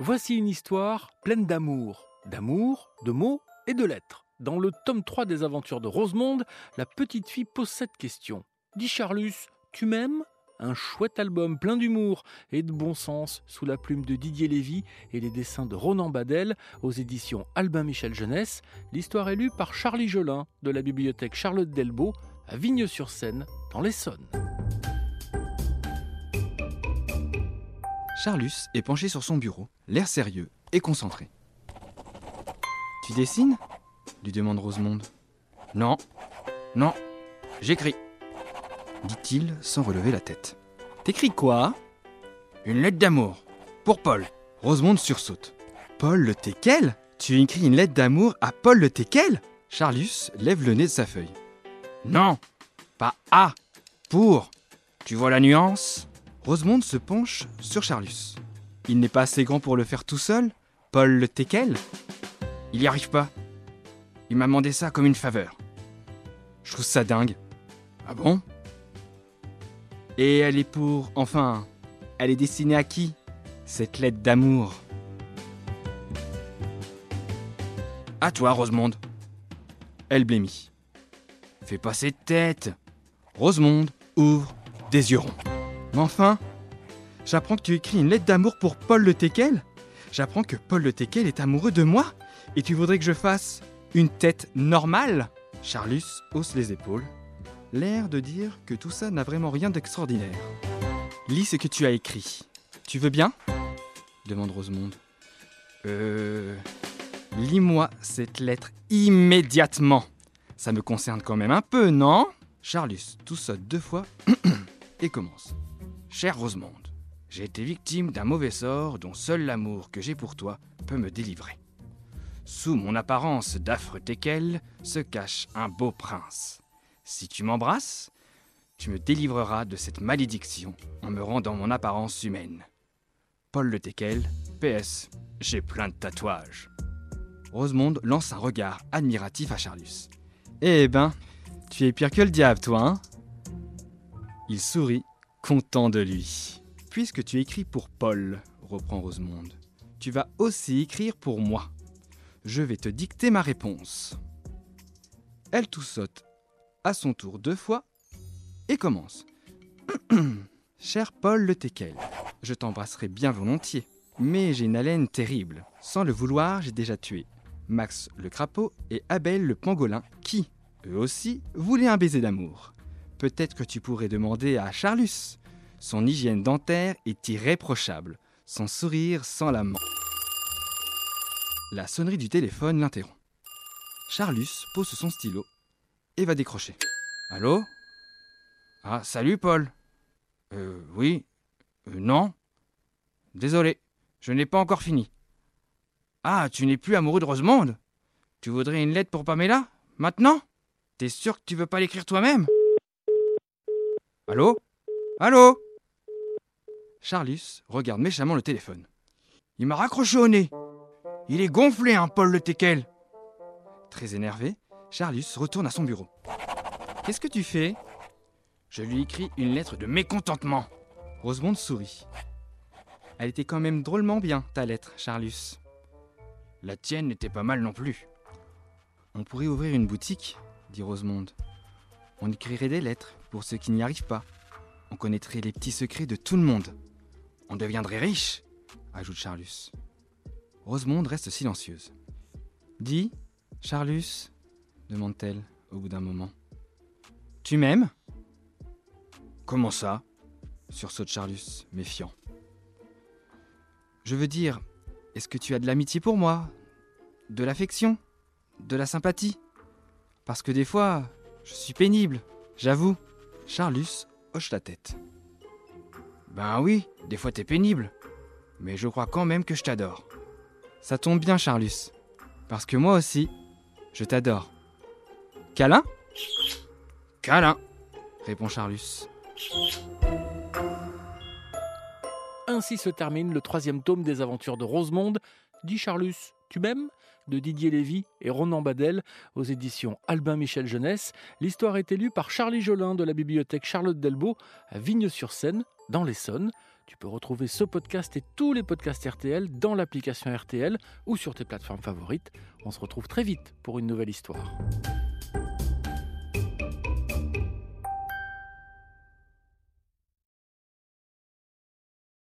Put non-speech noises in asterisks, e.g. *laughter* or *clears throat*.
Voici une histoire pleine d'amour, d'amour, de mots et de lettres. Dans le tome 3 des aventures de Rosemonde, la petite fille pose cette question. Dis Charlus, tu m'aimes? Un chouette album plein d'humour et de bon sens sous la plume de Didier Lévy et les dessins de Ronan Badel aux éditions Albin Michel Jeunesse. L'histoire est lue par Charlie Jolin de la bibliothèque Charlotte Delbo à Vigne-sur-Seine dans l'Essonne. Charlus est penché sur son bureau, l'air sérieux et concentré. Tu dessines? lui demande Rosemonde. Non, non, j'écris. Dit-il sans relever la tête. T'écris quoi? Une lettre d'amour. Pour Paul. Rosemonde sursaute. Paul le Tequel Tu écris une lettre d'amour à Paul le Tequel Charlus lève le nez de sa feuille. Non, pas à, pour. Tu vois la nuance? Rosemonde se penche sur Charlus. Il n'est pas assez grand pour le faire tout seul Paul le Tequel Il n'y arrive pas. Il m'a demandé ça comme une faveur. Je trouve ça dingue. Ah bon? Et elle est pour. Enfin, elle est destinée à qui Cette lettre d'amour? À toi, Rosemonde. Elle blêmit. Fais pas cette tête. Rosemonde ouvre des yeux ronds. Mais enfin, j'apprends que tu écris une lettre d'amour pour Paul Le Tequel J'apprends que Paul Le Tequel est amoureux de moi Et tu voudrais que je fasse une tête normale? Charlus hausse les épaules, l'air de dire que tout ça n'a vraiment rien d'extraordinaire. Lis ce que tu as écrit. Tu veux bien? demande Rosemonde. Euh. Lis-moi cette lettre immédiatement. Ça me concerne quand même un peu, non? Charlus toussa deux fois *clears throat* et commence. Chère Rosemonde, j'ai été victime d'un mauvais sort dont seul l'amour que j'ai pour toi peut me délivrer. Sous mon apparence d'affreux teckel se cache un beau prince. Si tu m'embrasses, tu me délivreras de cette malédiction en me rendant mon apparence humaine. Paul le Teckel, PS, j'ai plein de tatouages. Rosemonde lance un regard admiratif à Charlus. Eh ben, tu es pire que le diable, toi, hein? Il sourit content de lui. Puisque tu écris pour Paul, reprend Rosemonde, tu vas aussi écrire pour moi. Je vais te dicter ma réponse. Elle tout saute à son tour deux fois et commence. *clears throat* Cher Paul Le Tequel, je t'embrasserai bien volontiers, mais j'ai une haleine terrible. Sans le vouloir, j'ai déjà tué Max le crapaud et Abel le pangolin qui, eux aussi, voulaient un baiser d'amour. Peut-être que tu pourrais demander à Charlus. Son hygiène dentaire est irréprochable, son sourire sans la. La sonnerie du téléphone l'interrompt. Charlus pose son stylo et va décrocher. Allô? Ah, salut Paul. Euh, oui. Euh, non. Désolé, je n'ai pas encore fini. Ah, tu n'es plus amoureux de Rosemonde? Tu voudrais une lettre pour Pamela? Maintenant? T'es sûr que tu veux pas l'écrire toi-même? Allô? Allô? Charlus regarde méchamment le téléphone. Il m'a raccroché au nez. Il est gonflé, hein, Paul le Tequel. Très énervé, Charlus retourne à son bureau. Qu'est-ce que tu fais? Je lui écris une lettre de mécontentement. Rosemonde sourit. Elle était quand même drôlement bien, ta lettre, Charlus. La tienne n'était pas mal non plus. On pourrait ouvrir une boutique, dit Rosemonde. On écrirait des lettres pour ceux qui n'y arrivent pas. On connaîtrait les petits secrets de tout le monde. On deviendrait riche, ajoute Charlus. Rosemonde reste silencieuse. Dis, Charlus, demande-t-elle au bout d'un moment. Tu m'aimes? Comment ça? sursaute Charlus, méfiant. Je veux dire, est-ce que tu as de l'amitié pour moi? De l'affection? De la sympathie? Parce que des fois, je suis pénible, j'avoue. Charlus hoche la tête. Ben oui, des fois t'es pénible. Mais je crois quand même que je t'adore. Ça tombe bien, Charlus. Parce que moi aussi, je t'adore. Câlin? Câlin, répond Charlus. Ainsi se termine le troisième tome des aventures de Rosemonde. Dis Charlus, tu de Didier Lévy et Ronan Badel aux éditions Albin Michel Jeunesse. L'histoire est élue par Charlie Jolin de la bibliothèque Charlotte Delbo à Vigne-sur-Seine, dans l'Essonne. Tu peux retrouver ce podcast et tous les podcasts RTL dans l'application RTL ou sur tes plateformes favorites. On se retrouve très vite pour une nouvelle histoire.